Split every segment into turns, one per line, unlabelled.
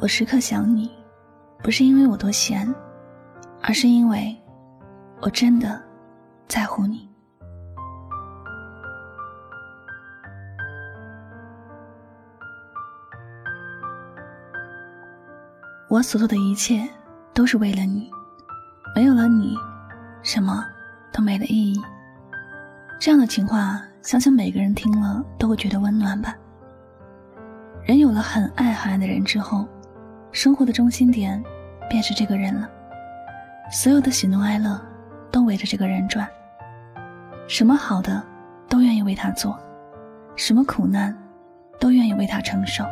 我时刻想你，不是因为我多闲，而是因为我真的在乎你。我所做的一切都是为了你，没有了你，什么都没了意义。这样的情话，相信每个人听了都会觉得温暖吧。人有了很爱很爱的人之后，生活的中心点便是这个人了，所有的喜怒哀乐都围着这个人转，什么好的都愿意为他做，什么苦难都愿意为他承受。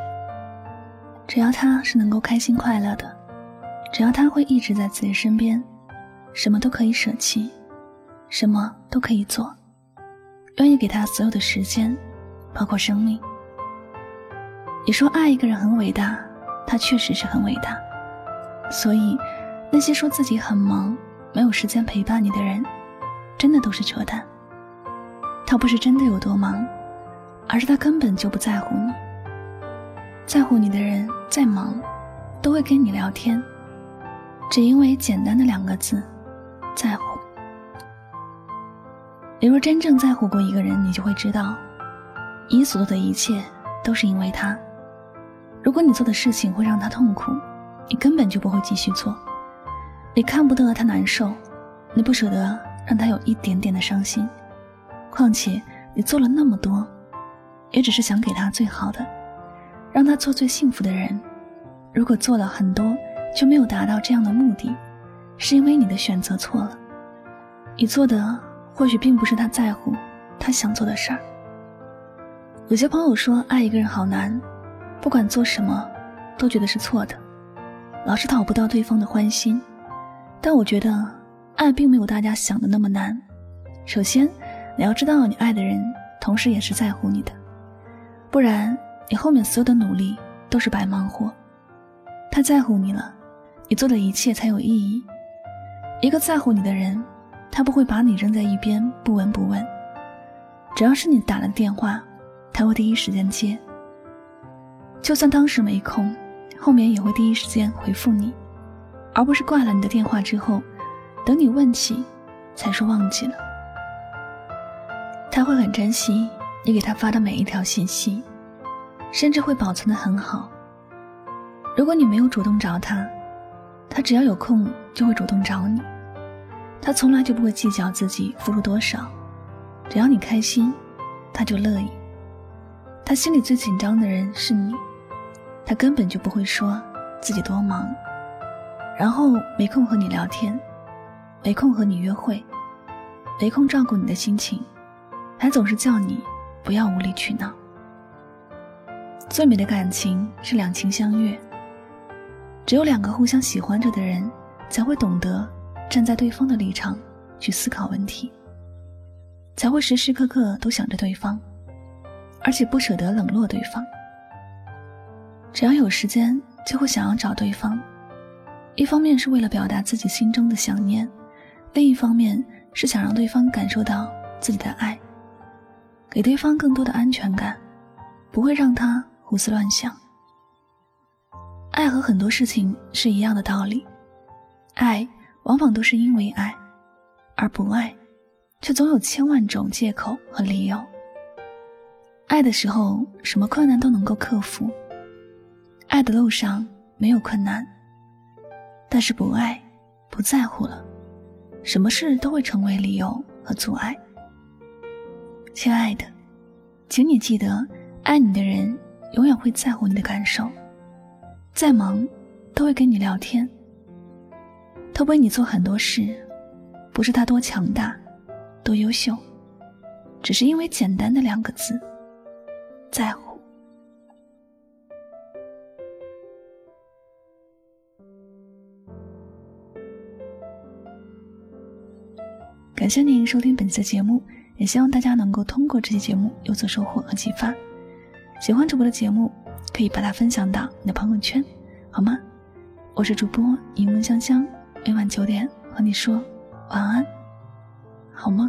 只要他是能够开心快乐的，只要他会一直在自己身边，什么都可以舍弃，什么都可以做，愿意给他所有的时间，包括生命。你说爱一个人很伟大，他确实是很伟大。所以，那些说自己很忙，没有时间陪伴你的人，真的都是扯淡。他不是真的有多忙，而是他根本就不在乎你。在乎你的人。再忙，都会跟你聊天，只因为简单的两个字，在乎。你若真正在乎过一个人，你就会知道，你所做的一切都是因为他。如果你做的事情会让他痛苦，你根本就不会继续做。你看不得他难受，你不舍得让他有一点点的伤心。况且你做了那么多，也只是想给他最好的。让他做最幸福的人。如果做了很多，就没有达到这样的目的，是因为你的选择错了。你做的或许并不是他在乎、他想做的事儿。有些朋友说爱一个人好难，不管做什么，都觉得是错的，老是讨不到对方的欢心。但我觉得，爱并没有大家想的那么难。首先，你要知道你爱的人，同时也是在乎你的，不然。你后面所有的努力都是白忙活。他在乎你了，你做的一切才有意义。一个在乎你的人，他不会把你扔在一边不闻不问。只要是你打了电话，他会第一时间接。就算当时没空，后面也会第一时间回复你，而不是挂了你的电话之后，等你问起，才说忘记了。他会很珍惜你给他发的每一条信息。甚至会保存的很好。如果你没有主动找他，他只要有空就会主动找你。他从来就不会计较自己付出多少，只要你开心，他就乐意。他心里最紧张的人是你，他根本就不会说自己多忙，然后没空和你聊天，没空和你约会，没空照顾你的心情，还总是叫你不要无理取闹。最美的感情是两情相悦。只有两个互相喜欢着的人，才会懂得站在对方的立场去思考问题，才会时时刻刻都想着对方，而且不舍得冷落对方。只要有时间，就会想要找对方。一方面是为了表达自己心中的想念，另一方面是想让对方感受到自己的爱，给对方更多的安全感，不会让他。胡思乱想，爱和很多事情是一样的道理。爱往往都是因为爱，而不爱，却总有千万种借口和理由。爱的时候，什么困难都能够克服；爱的路上没有困难。但是不爱、不在乎了，什么事都会成为理由和阻碍。亲爱的，请你记得，爱你的人。永远会在乎你的感受，再忙都会跟你聊天。他为你做很多事，不是他多强大、多优秀，只是因为简单的两个字：在乎。感谢您收听本次节目，也希望大家能够通过这期节目有所收获和启发。喜欢主播的节目，可以把它分享到你的朋友圈，好吗？我是主播柠檬香香，每晚九点和你说晚安，好吗？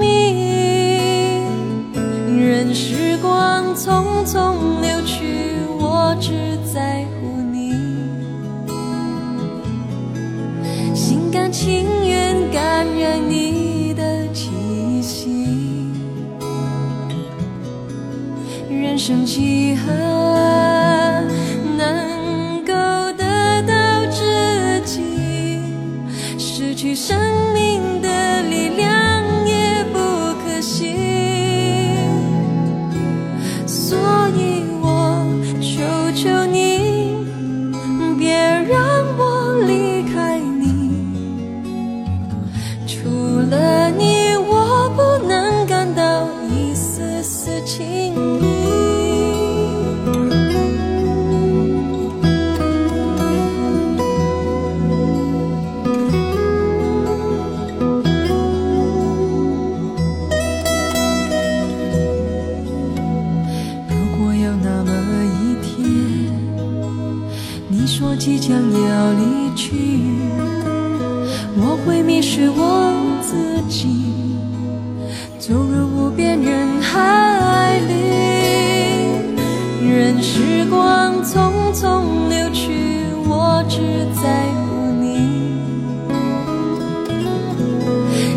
生几何能够得到知己？失去生即将要离去，我会迷失我自己，走入无边人海里，任时光匆匆流去，我只在乎你，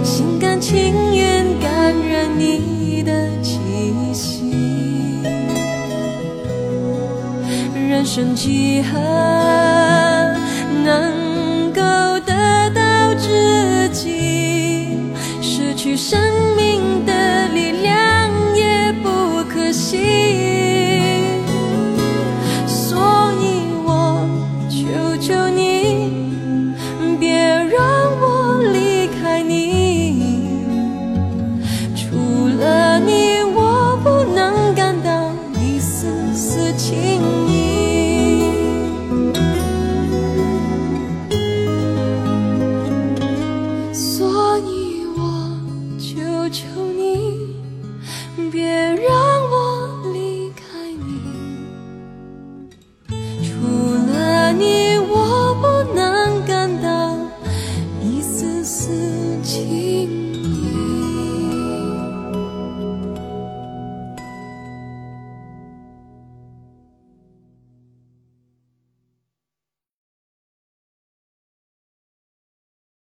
心甘情愿感染你的气息。人生几何能够得到知己？失去生命的力量也不可惜。所以我求求你